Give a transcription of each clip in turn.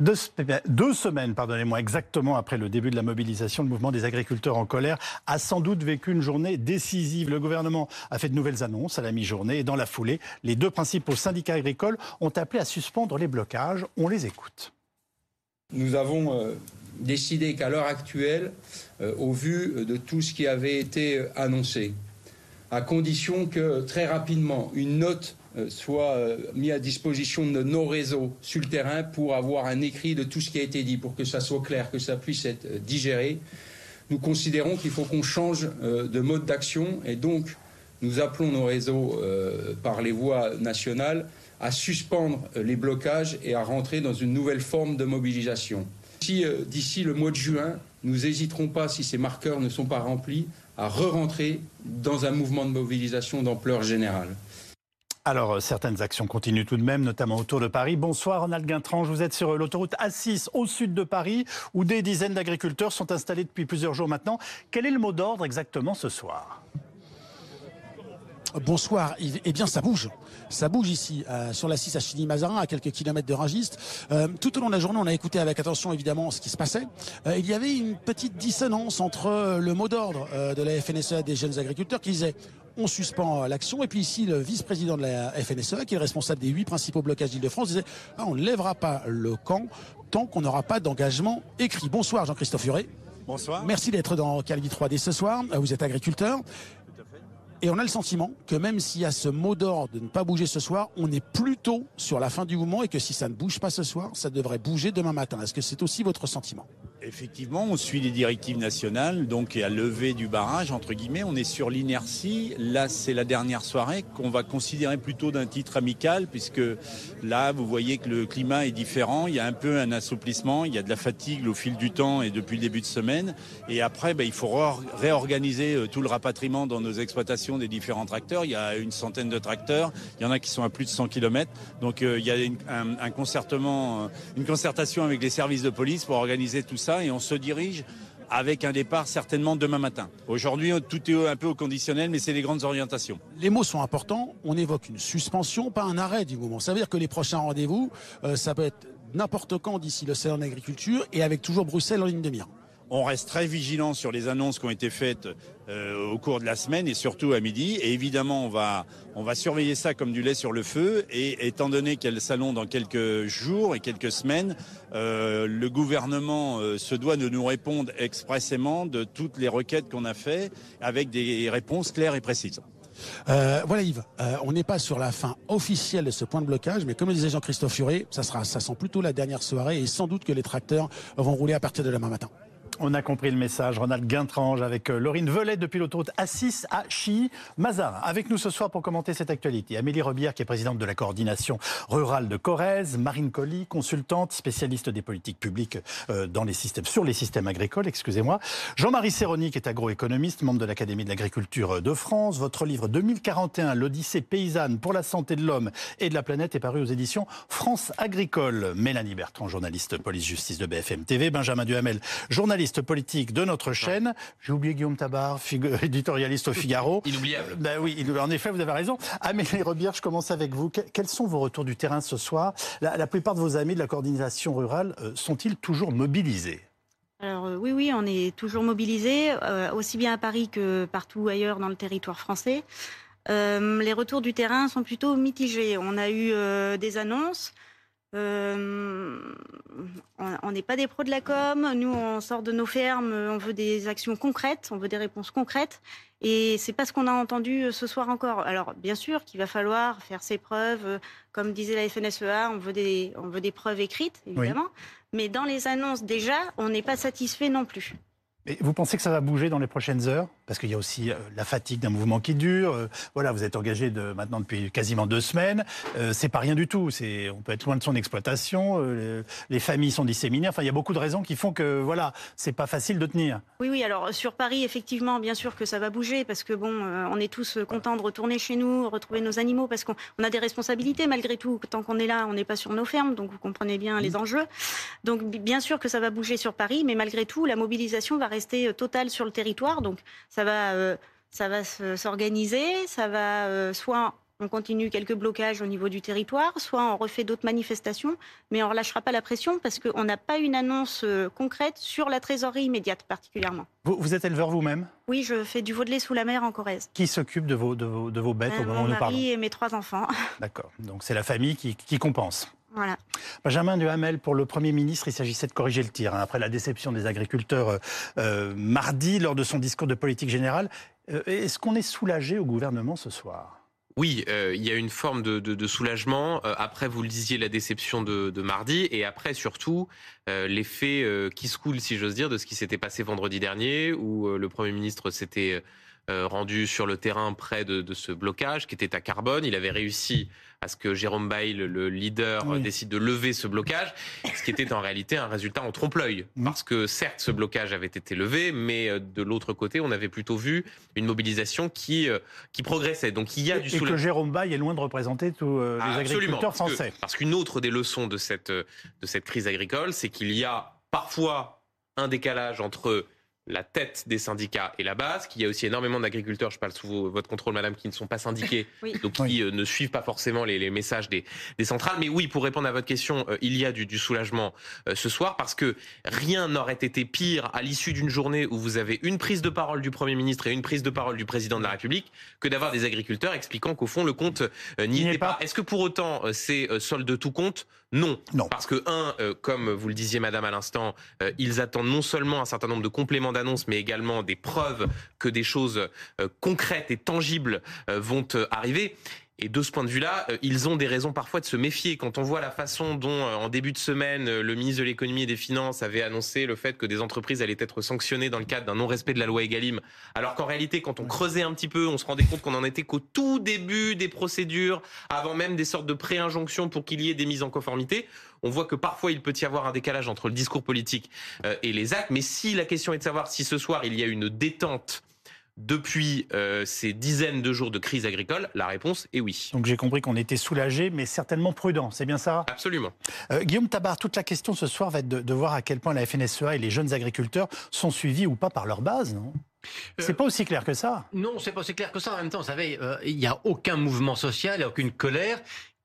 Deux, deux, semaines, pardonnez-moi, exactement après le début de la mobilisation, le mouvement des agriculteurs en colère a sans doute vécu une journée décisive. Le gouvernement a fait de nouvelles annonces à la mi-journée et dans la foulée, les deux principaux syndicats agricoles ont appelé à suspendre les blocages. On les écoute. Nous avons euh, décidé qu'à l'heure actuelle, euh, au vu de tout ce qui avait été annoncé, à condition que très rapidement une note soit euh, mise à disposition de nos réseaux sur le terrain pour avoir un écrit de tout ce qui a été dit, pour que ça soit clair, que ça puisse être euh, digéré. Nous considérons qu'il faut qu'on change de mode d'action et donc nous appelons nos réseaux par les voies nationales à suspendre les blocages et à rentrer dans une nouvelle forme de mobilisation. D'ici le mois de juin, nous n'hésiterons pas, si ces marqueurs ne sont pas remplis, à re-rentrer dans un mouvement de mobilisation d'ampleur générale. Alors, euh, certaines actions continuent tout de même, notamment autour de Paris. Bonsoir, Ronald Guintrange. Vous êtes sur euh, l'autoroute A6 au sud de Paris, où des dizaines d'agriculteurs sont installés depuis plusieurs jours maintenant. Quel est le mot d'ordre exactement ce soir? Bonsoir. Eh bien, ça bouge. Ça bouge ici, euh, sur la 6 à Chigny-Mazarin, à quelques kilomètres de Rungiste. Euh, tout au long de la journée, on a écouté avec attention, évidemment, ce qui se passait. Euh, il y avait une petite dissonance entre le mot d'ordre de la FNSEA des jeunes agriculteurs qui disait on suspend l'action. Et puis ici, le vice-président de la FNSEA, qui est le responsable des huit principaux blocages d'Île-de-France, disait ah, on ne lèvera pas le camp tant qu'on n'aura pas d'engagement écrit. Bonsoir Jean-Christophe Furet. Bonsoir. Merci d'être dans Calvi 3D ce soir. Vous êtes agriculteur. Et on a le sentiment que même s'il y a ce mot d'ordre de ne pas bouger ce soir, on est plutôt sur la fin du mouvement et que si ça ne bouge pas ce soir, ça devrait bouger demain matin. Est-ce que c'est aussi votre sentiment? Effectivement, on suit les directives nationales, donc à lever du barrage, entre guillemets, on est sur l'inertie. Là, c'est la dernière soirée qu'on va considérer plutôt d'un titre amical, puisque là, vous voyez que le climat est différent, il y a un peu un assouplissement, il y a de la fatigue au fil du temps et depuis le début de semaine. Et après, ben, il faut réorganiser euh, tout le rapatriement dans nos exploitations des différents tracteurs. Il y a une centaine de tracteurs, il y en a qui sont à plus de 100 km. Donc euh, il y a un concertement, euh, une concertation avec les services de police pour organiser tout ça et on se dirige avec un départ certainement demain matin. Aujourd'hui, tout est un peu au conditionnel, mais c'est les grandes orientations. Les mots sont importants. On évoque une suspension, pas un arrêt du mouvement. Ça veut dire que les prochains rendez-vous, euh, ça peut être n'importe quand d'ici le salon d'agriculture et avec toujours Bruxelles en ligne de mire. On reste très vigilant sur les annonces qui ont été faites euh, au cours de la semaine et surtout à midi. Et évidemment, on va, surveiller ça comme du lait sur le feu. Et étant donné qu'elle salon dans quelques jours et quelques semaines, euh, le gouvernement euh, se doit de nous répondre expressément de toutes les requêtes qu'on a faites avec des réponses claires et précises. voilà Yves, on n'est pas sur la fin officielle de ce point de blocage, mais comme le disait Jean-Christophe Furet, ça ça sent plutôt la dernière soirée et sans doute que les tracteurs vont rouler à partir de demain matin. On a compris le message. Ronald Guintrange avec euh, Laurine Velay depuis l'autoroute A6 à Chi. Mazar, avec nous ce soir pour commenter cette actualité. Amélie Rebière, qui est présidente de la coordination rurale de Corrèze. Marine Colli, consultante, spécialiste des politiques publiques euh, dans les systèmes, sur les systèmes agricoles, excusez-moi. Jean-Marie Serroni, qui est agroéconomiste, membre de l'Académie de l'agriculture de France. Votre livre 2041, l'Odyssée paysanne pour la santé de l'homme et de la planète, est paru aux éditions France Agricole. Mélanie Bertrand, journaliste police-justice de BFM TV. Benjamin Duhamel, journaliste politique de notre chaîne. J'ai oublié Guillaume Tabar, éditorialiste au Figaro. Inoubliable. Ben oui, en effet, vous avez raison. Amélie Rebire, je commence avec vous. Quels sont vos retours du terrain ce soir? La, plupart de vos amis de la coordination rurale euh, sont-ils toujours mobilisés? Alors euh, oui, oui, on est toujours mobilisés, euh, aussi bien à Paris que partout ailleurs dans le territoire français. les retours du terrain sont plutôt mitigés. On a eu des annonces, euh, on n'est pas des pros de la com. Nous, on sort de nos fermes, on veut des actions concrètes, on veut des réponses concrètes. Et c'est pas ce qu'on a entendu euh, ce soir encore. Alors, bien sûr qu'il va falloir faire ses preuves. Euh, comme disait la FNSEA, on veut des, on veut des preuves écrites, évidemment. Mais dans les annonces, déjà, on n'est pas satisfait non plus. Et vous pensez que ça va bouger dans les prochaines heures? Parce qu'il y a aussi euh, la fatigue d'un mouvement qui dure. Euh, voilà, vous êtes engagé de, maintenant depuis quasiment deux semaines. Euh, c'est pas rien du tout. C'est, on peut être loin de son exploitation. les, familles sont disséminées. Enfin, il y a beaucoup de raisons qui font que voilà, c'est pas facile de tenir. Oui, oui. Alors sur Paris, effectivement, bien sûr que ça va bouger parce que bon, on est tous contents de retourner chez nous, retrouver nos animaux parce qu'on a des responsabilités malgré tout. Tant qu'on est là, on n'est pas sur nos fermes, donc vous comprenez bien les enjeux. Donc bien sûr que ça va bouger sur Paris, mais malgré tout, la mobilisation va rester euh, totale sur le territoire. Donc ça va, euh, ça va s'organiser, ça va euh, soit on continue quelques blocages au niveau du territoire, soit on refait d'autres manifestations, mais on ne relâchera pas la pression parce qu'on n'a pas une annonce euh, concrète sur la trésorerie immédiate particulièrement. Vous, êtes éleveur vous-même? Oui, je fais du veau de lait sous la mer en Corrèze. Qui s'occupe de vos, de vos, bêtes au moment où nous parlons? Mon mari et mes trois enfants. D'accord, donc c'est la famille qui, compense. Voilà. Benjamin Duhamel, pour le Premier ministre, il s'agissait de corriger le tir. Hein, après la déception des agriculteurs euh, euh, mardi lors de son discours de politique générale, est-ce qu'on est soulagé au gouvernement ce soir? Oui, euh, il y a une forme de, soulagement. Euh, après, vous le disiez, la déception de, mardi, et après surtout euh, l'effet qui se coule, si j'ose dire, de ce qui s'était passé vendredi dernier, où le Premier ministre s'était rendu sur le terrain près de, de, ce blocage qui était à Carbone. Il avait réussi à ce que Jérôme Bail, le leader, décide de lever ce blocage, ce qui était en réalité un résultat en trompe-l'œil. Parce que certes, ce blocage avait été levé, mais euh, de l'autre côté, on avait plutôt vu une mobilisation qui, euh, qui progressait. Donc il y a du soulagement. Et que Jérôme Bail est loin de représenter tous euh, les agriculteurs français. Parce qu'une autre des leçons de cette, de cette crise agricole, c'est qu'il y a parfois un décalage entre la tête des syndicats et la base, qu'il y a aussi énormément d'agriculteurs, je parle sous votre contrôle madame, qui ne sont pas syndiqués, donc qui euh, ne suivent pas forcément les, messages des, centrales. Mais oui, pour répondre à votre question, euh, il y a du, soulagement euh, ce soir parce que rien n'aurait été pire à l'issue d'une journée où vous avez une prise de parole du Premier ministre et une prise de parole du Président de la République que d'avoir des agriculteurs expliquant qu'au fond le compte n'y était pas. Est-ce que pour autant c'est solde de tout compte? Non. non. Parce que, un, comme vous le disiez, madame, à l'instant, ils attendent non seulement un certain nombre de compléments d'annonces, mais également des preuves que des choses euh, concrètes et tangibles euh, vont euh, arriver. Et de ce point de vue-là, ils ont des raisons parfois de se méfier. Quand on voit la façon dont, en début de semaine, le ministre de l'économie et des finances avait annoncé le fait que des entreprises allaient être sanctionnées dans le cadre d'un non-respect de la loi Egalim, alors qu'en réalité, quand on creusait un petit peu, on se rendait compte qu'on en était qu'au tout début des procédures, avant même des sortes de pré-injonctions pour qu'il y ait des mises en conformité on voit que parfois il peut y avoir un décalage entre le discours politique euh, et les actes. Mais si la question est de savoir si ce soir il y a une détente depuis euh, ces dizaines de jours de crise agricole La réponse est oui. Donc j'ai compris qu'on était soulagé, mais certainement prudent. C'est bien ça? Absolument. Euh, Guillaume Tabar, toute la question ce soir va être de, voir à quel point la FNSEA et les jeunes agriculteurs sont suivis ou pas par leur base, non? C'est pas aussi clair que ça. Non, c'est pas aussi clair que ça. En même temps, vous savez, il n'y a aucun mouvement social, il n'y a aucune colère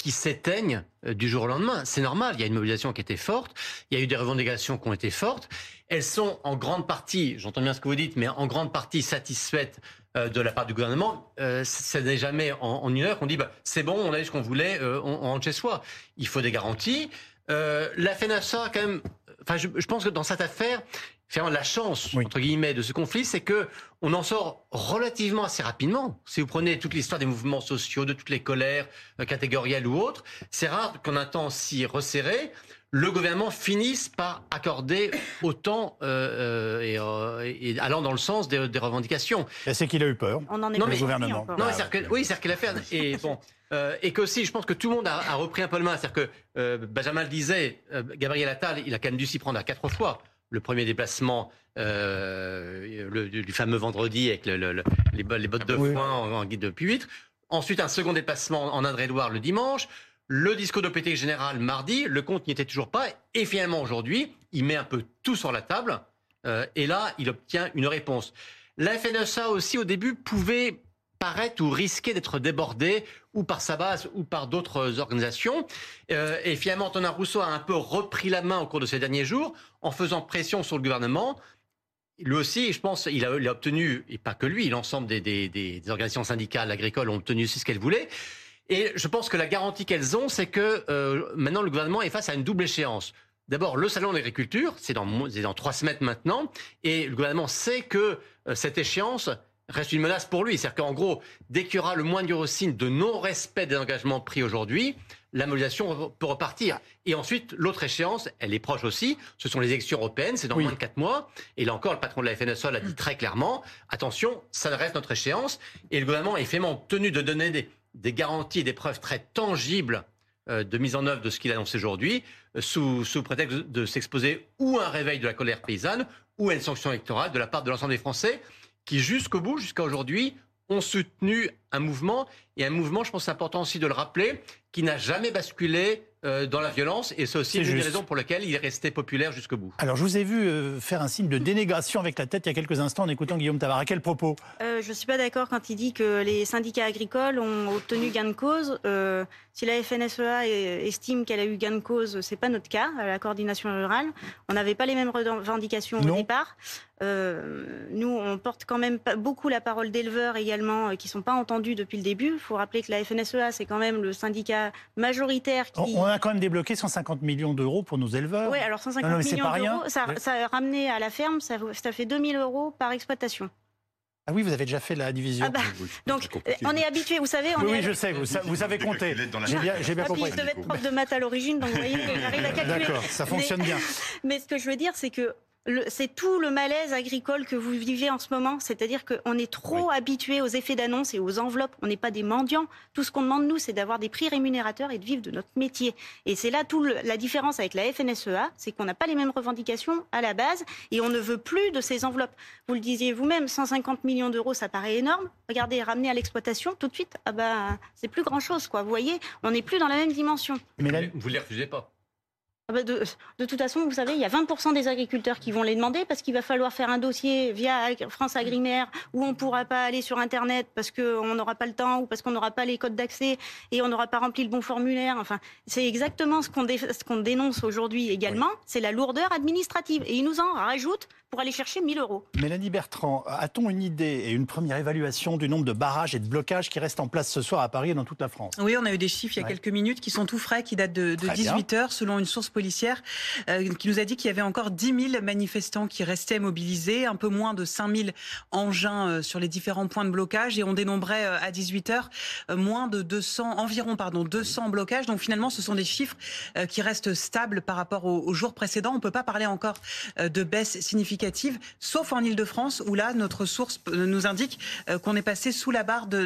qui s'éteignent euh, du jour au lendemain. C'est normal, il y a une mobilisation qui était forte, il y a eu des revendications qui ont été fortes. Elles sont en grande partie, j'entends bien ce que vous dites, mais en grande partie satisfaites euh, de la part du gouvernement. Euh, ce n'est jamais en, une heure qu'on dit bah, c'est bon, on a eu ce qu'on voulait, on, rentre chez soi. Il faut des garanties. la FNSA, quand même, enfin, je, je pense que dans cette affaire, la chance, entre guillemets, de ce conflit, c'est que on en sort relativement assez rapidement. Si vous prenez toute l'histoire des mouvements sociaux, de toutes les colères euh, catégorielles ou autres, c'est rare qu'en un temps si resserré, le gouvernement finisse par accorder autant euh, euh, et, allant dans le sens des, revendications. C'est qu'il a eu peur. On en est non, le gouvernement. Non, que, oui, c'est qu'il a fait. Et bon. et qu'aussi, je pense que tout le monde a, repris un peu le main. C'est-à-dire que Benjamin le disait, Gabriel Attal, il a quand même dû s'y prendre à quatre fois le premier déplacement euh, du, fameux vendredi avec les, bottes de foin en, guide de puître. Ensuite, un second déplacement en Indre-et-Loire le dimanche. Le discours de politique générale mardi. Le compte n'y était toujours pas. Et finalement, aujourd'hui, il met un peu tout sur la table. Euh, et là, il obtient une réponse. La FNSA aussi, au début, pouvait paraître ou risquer d'être débordé ou par sa base ou par d'autres organisations. Euh, et finalement, Antonin Rousseau a un peu repris la main au cours de ces derniers jours en faisant pression sur le gouvernement. Lui aussi, je pense, il a, obtenu, et pas que lui, l'ensemble des, organisations syndicales agricoles ont obtenu aussi ce qu'elles voulaient. Et je pense que la garantie qu'elles ont, c'est que euh, maintenant le gouvernement est face à une double échéance. D'abord, le salon d'agriculture, c'est dans, dans, trois semaines maintenant, et le gouvernement sait que euh, cette échéance, reste une menace pour lui. C'est-à-dire qu'en gros, dès qu'il y aura le moindre signe de non-respect des engagements pris aujourd'hui, la mobilisation peut repartir. Et ensuite, l'autre échéance, elle est proche aussi, ce sont les élections européennes, c'est dans moins de quatre mois. Et là encore, le patron de la FNSA l'a dit très clairement, attention, ça reste notre échéance. Et le gouvernement est vraiment tenu de donner des, garanties et des preuves très tangibles euh, de mise en œuvre de ce qu'il annonce aujourd'hui, euh, sous, sous prétexte de s'exposer ou à un réveil de la colère paysanne, ou à une sanction électorale de la part de l'ensemble des Français qui jusqu'au bout, jusqu'à aujourd'hui, ont soutenu un mouvement, et un mouvement, je pense important aussi de le rappeler, qui n'a jamais basculé euh, dans la violence, et c'est aussi une des juste. raisons pour lesquelles il est resté populaire jusqu'au bout. Alors, je vous ai vu euh, faire un signe de dénégation avec la tête il y a quelques instants en écoutant Guillaume Tabar. À quel propos? Euh, je ne suis pas d'accord quand il dit que les syndicats agricoles ont obtenu gain de cause. Euh, si la FNSEA est- estime qu'elle a eu gain de cause, c'est pas notre cas à la coordination rurale. On n'avait pas les mêmes revendications Non. au départ. Euh, nous, on porte quand même beaucoup la parole d'éleveurs également euh, qui sont pas entendus depuis le début. Il faut rappeler que la FNSEA, c'est quand même le syndicat majoritaire qui. on, a quand même débloqué 150 millions d'euros pour nos éleveurs. Oui, alors 150 Non, non, mais c'est millions d'euros, ça, a ramené à la ferme, ça, ça fait 2000 euros par exploitation. Ah oui, vous avez déjà fait la division. Ah bah, donc, on est habitué, vous savez, on oui, est oui, je sais, vous, vous savez compter. J'ai bien, bien Ah, puis compris. je devais être prof de maths à l'origine, donc vous voyez, j'arrive à calculer. D'accord, ça fonctionne Mais- bien. Mais ce que je veux dire, c'est que c'est tout le malaise agricole que vous vivez en ce moment. C'est-à-dire qu'on est trop habitué aux effets d'annonce et aux enveloppes. On n'est pas des mendiants. Tout ce qu'on demande, nous, c'est d'avoir des prix rémunérateurs et de vivre de notre métier. Et c'est là tout le- la différence avec la FNSEA, c'est qu'on n'a pas les mêmes revendications à la base et on ne veut plus de ces enveloppes. Vous le disiez vous-même, 150 millions d'euros, ça paraît énorme. Regardez, ramener à l'exploitation tout de suite, ah bah, c'est plus grand-chose, quoi. Vous voyez, on n'est plus dans la même dimension. Mais là, Vous ne les refusez pas. Ah bah de, de toute façon, vous savez, il y a 20% des agriculteurs qui vont les demander parce qu'il va falloir faire un dossier via France Agrimaire où on ne pourra pas aller sur Internet parce qu'on n'aura pas le temps ou parce qu'on n'aura pas les codes d'accès et on n'aura pas rempli le bon formulaire. Enfin, c'est exactement ce qu'on dé- ce qu'on dénonce aujourd'hui également, c'est la lourdeur administrative. Et ils nous en rajoutent pour aller chercher 1000 euros. Mélanie Bertrand, a-t-on une idée et une première évaluation du nombre de barrages et de blocages qui restent en place ce soir à Paris et dans toute la France? Oui, on a eu des chiffres il y a Ouais. quelques minutes qui sont tout frais, qui datent de, de Très bien. 18 heures, selon une source policière, euh, qui nous a dit qu'il y avait encore 10 000 manifestants qui restaient mobilisés, un peu moins de 5 000 engins euh, sur les différents points de blocage, et on dénombrait euh, à 18 heures moins de 200, environ pardon, 200 blocages. Donc finalement, ce sont des chiffres qui restent stables par rapport aux, jours précédents. On peut pas parler encore de baisse significative, sauf en Ile-de-France, où là, notre source nous indique qu'on est passé sous la barre de-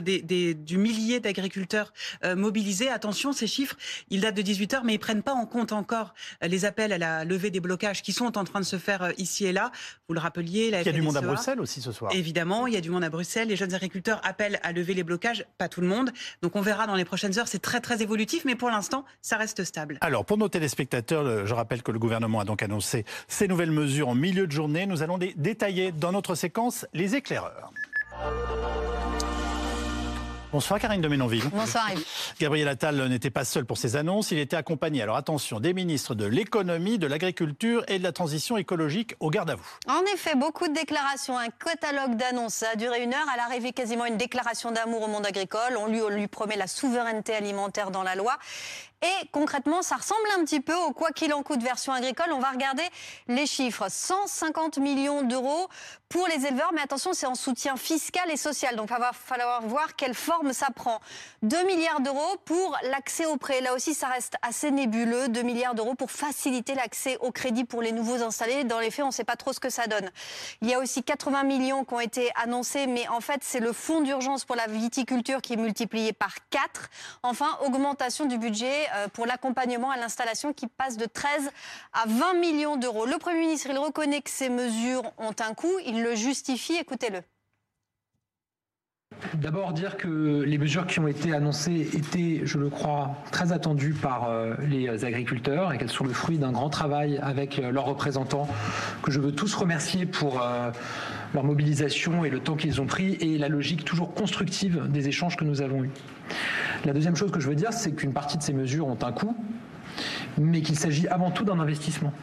du millier d'agriculteurs mobilisés. Attention, ces chiffres, ils datent de 18 heures, mais ils prennent pas en compte encore les appels à la levée des blocages qui sont en train de se faire euh, ici et là. Vous le rappeliez, la Il y a du monde à FNSEA. Bruxelles aussi ce soir. Évidemment, il y a du monde à Bruxelles. Les jeunes agriculteurs appellent à lever les blocages, pas tout le monde. Donc on verra dans les prochaines heures. C'est très très évolutif, mais pour l'instant, ça reste stable. Alors, pour nos téléspectateurs, le- je rappelle que le gouvernement a donc annoncé ces nouvelles mesures en milieu de journée. Nous allons dé- détailler dans notre séquence les éclaireurs. Bonsoir Karine de Ménonville. Bonsoir Yves. Gabriel Attal n'était pas seul pour ses annonces, il était accompagné, alors attention, des ministres de l'économie, de l'agriculture et de la transition écologique au garde à vous. En effet, beaucoup de déclarations, un catalogue d'annonces. Ça a duré une heure. À l'arrivée, quasiment une déclaration d'amour au monde agricole. On lui, on lui promet la souveraineté alimentaire dans la loi. Et concrètement, ça ressemble un petit peu au quoi qu'il en coûte version agricole. On va regarder les chiffres. 150 millions d'euros pour les éleveurs, mais attention, c'est en soutien fiscal et social. Donc, il va falloir voir quelle forme ça prend. 2 milliards d'euros pour l'accès au prêt. Là aussi, ça reste assez nébuleux. 2 milliards d'euros pour faciliter l'accès au crédit pour les nouveaux installés. Dans les faits, on ne sait pas trop ce que ça donne. Il y a aussi 80 millions qui ont été annoncés, mais en fait, c'est le fonds d'urgence pour la viticulture qui est multiplié par 4. Enfin, augmentation du budget pour l'accompagnement à l'installation qui passe de 13 à 20 millions d'euros. Le Premier ministre, il reconnaît que ces mesures ont un coût, il le justifie, écoutez-le. D'abord dire que les mesures qui ont été annoncées étaient, je le crois, très attendues par euh, les agriculteurs et qu'elles sont le fruit d'un grand travail avec euh, leurs représentants que je veux tous remercier pour euh, leur mobilisation et le temps qu'ils ont pris et la logique toujours constructive des échanges que nous avons eus. La deuxième chose que je veux dire, c'est qu'une partie de ces mesures ont un coût, mais qu'il s'agit avant tout d'un investissement.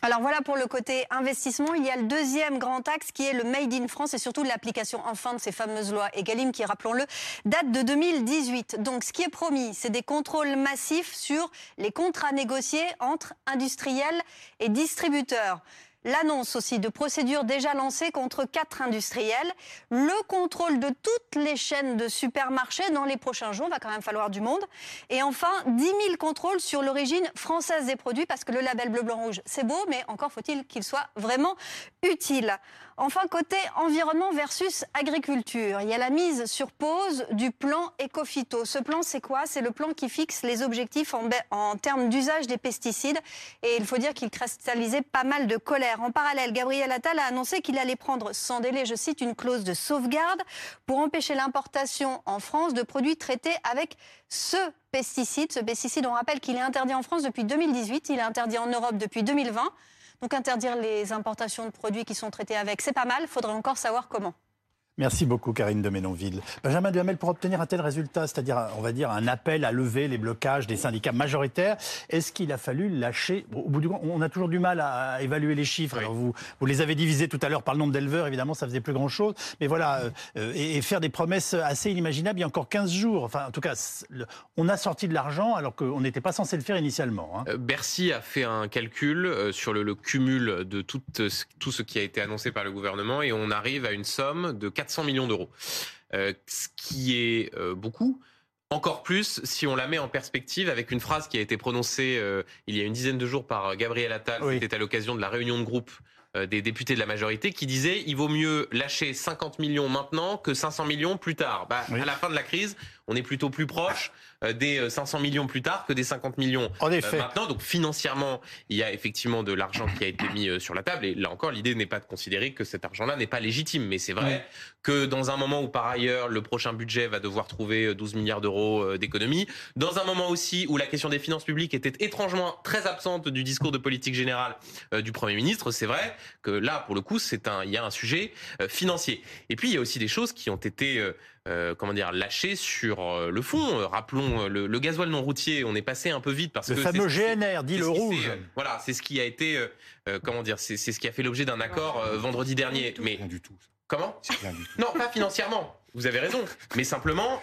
Alors voilà pour le côté investissement. Il y a le deuxième grand axe qui est le Made in France et surtout l'application enfin de ces fameuses lois Egalim qui, rappelons-le, date de 2018. Donc ce qui est promis, c'est des contrôles massifs sur les contrats négociés entre industriels et distributeurs. L'annonce aussi de procédures déjà lancées contre quatre industriels. Le contrôle de toutes les chaînes de supermarchés dans les prochains jours. Va quand même falloir du monde. Et enfin, 10 000 contrôles sur l'origine française des produits parce que le label bleu, blanc, rouge, c'est beau, mais encore faut-il qu'il soit vraiment utile. Enfin, côté environnement versus agriculture, il y a la mise sur pause du plan Ecofito. Ce plan, c'est quoi? C'est le plan qui fixe les objectifs en, en termes d'usage des pesticides. Et il faut dire qu'il cristallisait pas mal de colère En parallèle, Gabriel Attal a annoncé qu'il allait prendre sans délai, je cite, une clause de sauvegarde pour empêcher l'importation en France de produits traités avec ce pesticide. Ce pesticide, on rappelle qu'il est interdit en France depuis 2018, il est interdit en Europe depuis 2020. Donc interdire les importations de produits qui sont traités avec, c'est pas mal, faudrait encore savoir comment. Merci beaucoup, Karine de Ménonville. Benjamin Duhamel, pour obtenir un tel résultat, c'est-à-dire, on va dire, un appel à lever les blocages des syndicats majoritaires, est-ce qu'il a fallu lâcher Au bout du compte, on a toujours du mal à évaluer les chiffres. Alors vous, vous les avez divisés tout à l'heure par le nombre d'éleveurs, évidemment, ça faisait plus grand-chose. Mais voilà, euh, et, faire des promesses assez inimaginables il y a encore 15 jours. Enfin, en tout cas, on a sorti de l'argent alors qu'on n'était pas censé le faire initialement. Hein. Euh, Bercy a fait un calcul euh, sur le, le cumul de tout, tout ce qui a été annoncé par le gouvernement et on arrive à une somme de 4 400 millions d'euros, euh, ce qui est euh, beaucoup. Encore plus si on la met en perspective avec une phrase qui a été prononcée euh, il y a une dizaine de jours par Gabriel Attal, c'était à l'occasion de la réunion de groupe des députés de la majorité, qui disait il vaut mieux lâcher 50 millions maintenant que 500 millions plus tard. Bah, À la fin de la crise, on est plutôt plus proche euh, des 500 euh, millions plus tard que des 50 millions en effet. Euh, maintenant. Donc financièrement, il y a effectivement de l'argent qui a été mis sur la table. Et là encore, l'idée n'est pas de considérer que cet argent-là n'est pas légitime. Mais c'est vrai que dans un moment où par ailleurs le prochain budget va devoir trouver 12 milliards d'euros d'économies, dans un moment aussi où la question des finances publiques était étrangement très absente du discours de politique générale du Premier ministre, c'est vrai que là, pour le coup, c'est un, il y a un sujet financier. Et puis il y a aussi des choses qui ont été euh, comment dire, lâché sur euh, le fond. Euh, rappelons le, le, gasoil non routier, on est passé un peu vite parce le que le fameux GNR, dit le rouge. voilà, c'est ce qui a été, comment dire, c'est ce qui a fait l'objet d'un accord vendredi dernier. Mais rien du tout. Comment rien du tout. Non, pas financièrement. Vous avez raison. Mais simplement,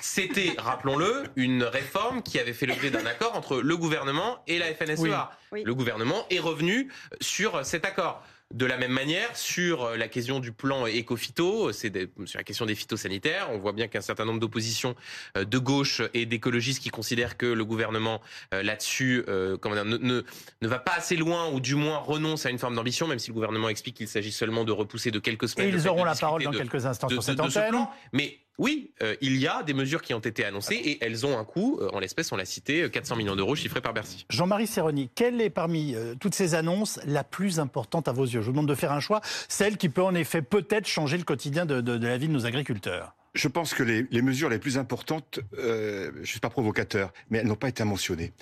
c'était, rappelons-le, une réforme qui avait fait l'objet d'un accord entre le gouvernement et la FNSEA. Le gouvernement est revenu sur cet accord. De la même manière, sur euh, la question du plan éco-phyto, c'est sur la question des phytosanitaires, on voit bien qu'un certain nombre d'oppositions euh, de gauche et d'écologistes qui considèrent que le gouvernement euh, là-dessus comment ne, ne, ne, va pas assez loin ou du moins renonce à une forme d'ambition, même si le gouvernement explique qu'il s'agit seulement de repousser de quelques semaines. Et ils auront la parole dans quelques instants sur cette antenne. Mais oui, euh, il y a des mesures qui ont été annoncées et elles ont un coût. Euh, en l'espèce, on l'a cité, 400 euh, millions d'euros chiffrés par Bercy. Jean-Marie Serroni, quelle est parmi toutes ces annonces la plus importante à vos yeux? Je vous demande de faire un choix, celle qui peut en effet peut-être changer le quotidien de, la vie de nos agriculteurs. Je pense que les, mesures les plus importantes, je ne suis pas provocateur, mais elles n'ont pas été mentionnées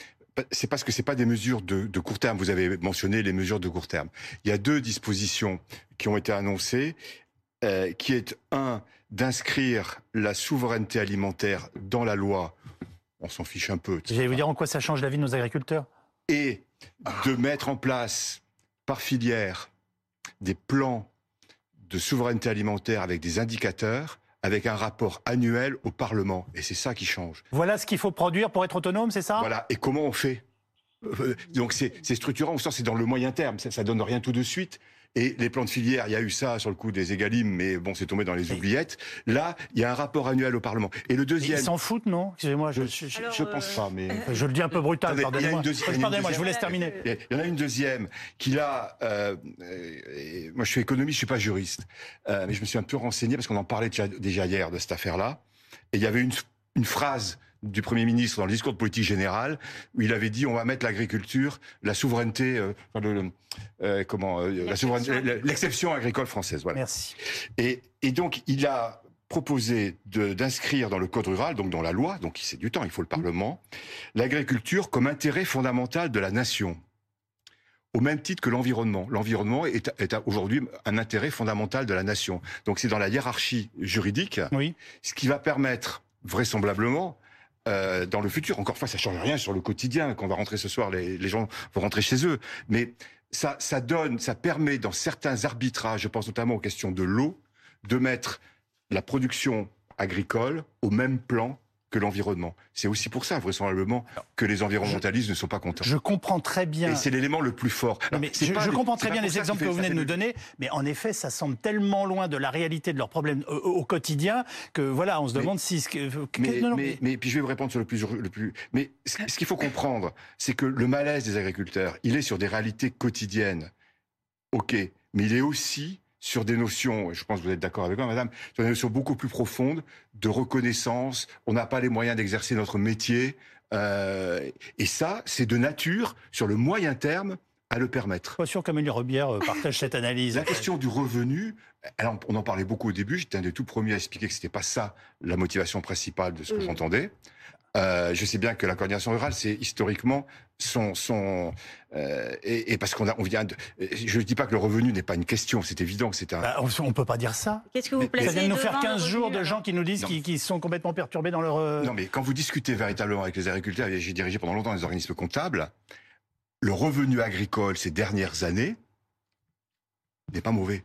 c'est parce que c'est pas des mesures de, de, court terme. Vous avez mentionné les mesures de court terme. Il y a deux dispositions qui ont été annoncées, qui est un d'inscrire la souveraineté alimentaire dans la loi, on s'en fiche un peu. J'allais vous dire en quoi ça change la vie de nos agriculteurs Et de mettre en place par filière des plans de souveraineté alimentaire avec des indicateurs avec un rapport annuel au Parlement. Et c'est ça qui change. Voilà ce qu'il faut produire pour être autonome, c'est ça? Voilà. Et comment on fait? Euh, donc c'est structurant, c'est dans le moyen terme, ça, ça donne rien tout de suite, et les plans de filière, il y a eu ça sur le coup des égalimes, mais bon, c'est tombé dans les oubliettes. Là, il y a un rapport annuel au Parlement. Et le deuxième. Ils s'en foutent, non? Excusez-moi, je, je, je, pense pas, mais. Euh, je le dis un peu brutal, pardonnez-moi. Pardonnez-moi, je vous laisse terminer. Il y en a une deuxième qui là, euh, moi je suis économiste, je suis pas juriste, euh, mais je me suis un peu renseigné parce qu'on en parlait déjà hier de cette affaire-là. Et il y avait une, une phrase du Premier ministre dans le discours de politique générale, où il avait dit on va mettre l'agriculture, la souveraineté, euh, euh, comment, euh, l'exception agricole française. Voilà. Merci. Et, et donc il a proposé d'inscrire dans le code rural, donc dans la loi, donc c'est du temps, il faut le Parlement, l'agriculture comme intérêt fondamental de la nation au même titre que l'environnement. L'environnement est, est aujourd'hui un intérêt fondamental de la nation. Donc c'est dans la hiérarchie juridique, oui. ce qui va permettre vraisemblablement euh, dans le futur. Encore fois, ça change rien sur le quotidien. Quand on va rentrer ce soir, les, les gens vont rentrer chez eux. Mais ça, ça donne, ça permet dans certains arbitrages, je pense notamment aux questions de l'eau, de mettre la production agricole au même plan que l'environnement. C'est aussi pour ça, vraisemblablement, que les environnementalistes ne sont pas contents. Je comprends très bien. Et c'est l'élément le plus fort. mais je, comprends très bien les exemples que vous venez de nous donner, mais en effet, ça semble tellement loin de la réalité de leurs problèmes au, quotidien que voilà, on se demande si. Ce que, mais, mais, puis je vais vous répondre sur le plus. Le plus mais ce, ce qu'il faut comprendre, c'est que le malaise des agriculteurs, il est sur des réalités quotidiennes. Ok, mais il est aussi sur des notions, je pense que vous êtes d'accord avec moi, madame, sur des notions beaucoup plus profondes de reconnaissance. On n'a pas les moyens d'exercer notre métier. Euh, et ça, c'est de nature, sur le moyen terme, à le permettre. Pas sûr qu'Amélie Robière euh, partage cette analyse. La question du revenu, alors on en parlait beaucoup au début, j'étais un des tout premiers à expliquer que c'était pas ça la motivation principale de ce que Mm. j'entendais. Euh, je sais bien que la coordination rurale, c'est historiquement son son euh, et, et parce qu'on a on vient de. Je ne dis pas que le revenu n'est pas une question, c'est évident que c'est un. Bah, on ne peut pas dire ça. Qu'est-ce que vous placez Ça vient de nous faire devant 15 le jours de gens qui nous disent qu'ils sont complètement perturbés dans leur... euh, Non, mais quand vous discutez véritablement avec les agriculteurs, et j'ai dirigé pendant longtemps les organismes comptables, le revenu agricole ces dernières années n'est pas mauvais.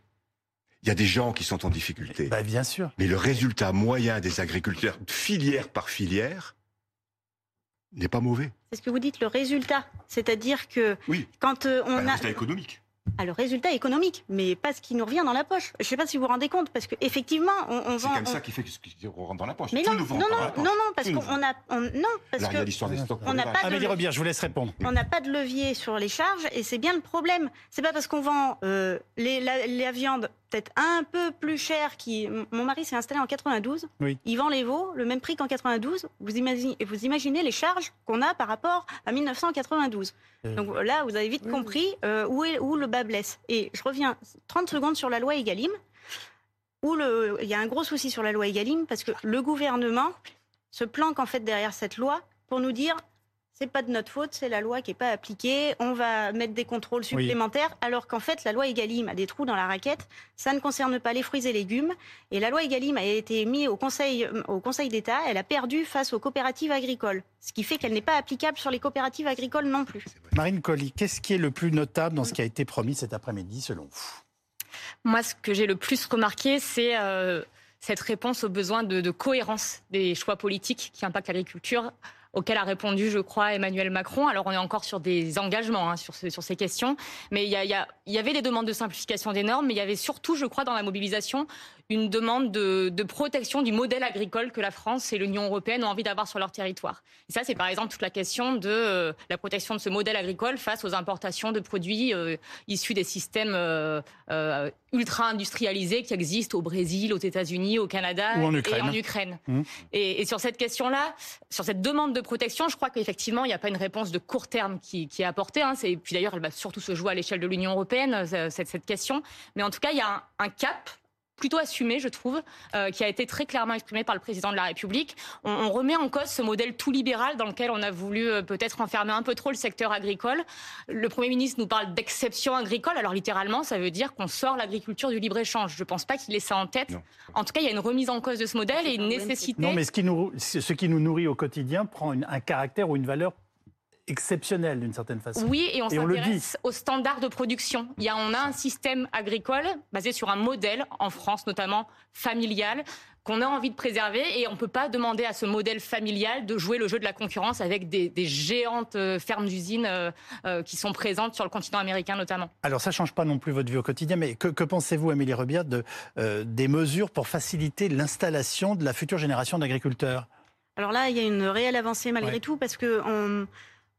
Il y a des gens qui sont en difficulté. Bah, bien sûr. Mais le résultat moyen des agriculteurs, filière par filière, n'est pas mauvais. C'est ce que vous dites, le résultat. C'est-à-dire que Oui. quand euh, on le a... résultat économique. Ah, le résultat économique, mais pas ce qui nous revient dans la poche. Je ne sais pas si vous vous rendez compte, parce qu'effectivement, on, on C'est vend... comme on- ça qui fait que ce qui rentre dans la poche. Mais non, nous non, non, non, non, parce qu'on a... on- Non, parce Là, il y a que l'histoire des stocks. on n'a pas de- Amélie Robière, je vous laisse répondre. on n'a pas de levier sur les charges, et c'est bien le problème. C'est pas parce qu'on vend euh, les, la, la viande peut-être un peu plus. Qui... Mon mari s'est installé en 92. Oui. Il vend les veaux le même prix qu'en 92. Vous imaginez, vous imaginez les charges qu'on a par rapport à 1992. Euh, Donc là, vous avez vite oui, compris euh, où, est, où le bas blesse. Et je reviens 30 secondes sur la loi Egalim, où le, il y a un gros souci sur la loi Egalim, parce que le gouvernement se planque en fait derrière cette loi pour nous dire c'est pas de notre faute, c'est la loi qui est pas appliquée, on va mettre des contrôles supplémentaires, alors qu'en fait la loi Egalim a des trous dans la raquette, ça ne concerne pas les fruits et légumes, et la loi Egalim a été mise au Conseil, au conseil d'État, elle a perdu face aux coopératives agricoles, ce qui fait qu'elle n'est pas applicable sur les coopératives agricoles non plus. Marine Colli, qu'est-ce qui est le plus notable dans ce qui a été promis cet après-midi, selon vous? Moi, ce que j'ai le plus remarqué, c'est euh, cette réponse aux besoins de, de cohérence des choix politiques qui impactent l'agriculture auquel a répondu, je crois, Emmanuel Macron. Alors, on est encore sur des engagements hein, sur, ce- sur ces questions, mais il y, avait des demandes de simplification des normes, mais il y avait surtout, je crois, dans la mobilisation, une demande de, de protection du modèle agricole que la France et l'Union européenne ont envie d'avoir sur leur territoire. Et ça, c'est par exemple toute la question de euh, la protection de ce modèle agricole face aux importations de produits euh, issus des systèmes euh, euh, ultra-industrialisés qui existent au Brésil, aux États-Unis, au Canada Ou en et Ukraine. en Ukraine. Mhm. Et, et sur cette question-là, sur cette demande de protection, je crois qu'effectivement, il n'y a pas une réponse de court terme qui, qui est apportée. Hein. C'est- Puis d'ailleurs, elle va surtout se jouer à l'échelle de l'Union européenne, euh, cette, cette question. Mais en tout cas, il y a un, un cap plutôt assumé, je trouve, euh, qui a été très clairement exprimé par le président de la République. On, on remet en cause ce modèle tout libéral dans lequel on a voulu euh, peut-être enfermer un peu trop le secteur agricole. Le Premier ministre nous parle d'exception agricole. Alors littéralement, ça veut dire qu'on sort l'agriculture du libre-échange. Je ne pense pas qu'il ait ça en tête. Non. En tout cas, il y a une remise en cause de ce modèle et une nécessité. Non, mais ce qui nous, ce qui nous nourrit au quotidien prend une- un caractère ou une valeur exceptionnelle d'une certaine façon. Oui, et on Et on le s'intéresse aux standards de production. Il y a, on a un système agricole basé sur un modèle, en France notamment, familial, qu'on a envie de préserver. Et on ne peut pas demander à ce modèle familial de jouer le jeu de la concurrence avec des, des géantes euh, fermes d'usines euh, euh, qui sont présentes sur le continent américain notamment. Alors ça change pas non plus votre vie au quotidien, mais que, que pensez-vous, Amélie Rebière, de, euh, des mesures pour faciliter l'installation de la future génération d'agriculteurs? Alors là, il y a une réelle avancée malgré Ouais. tout parce que on,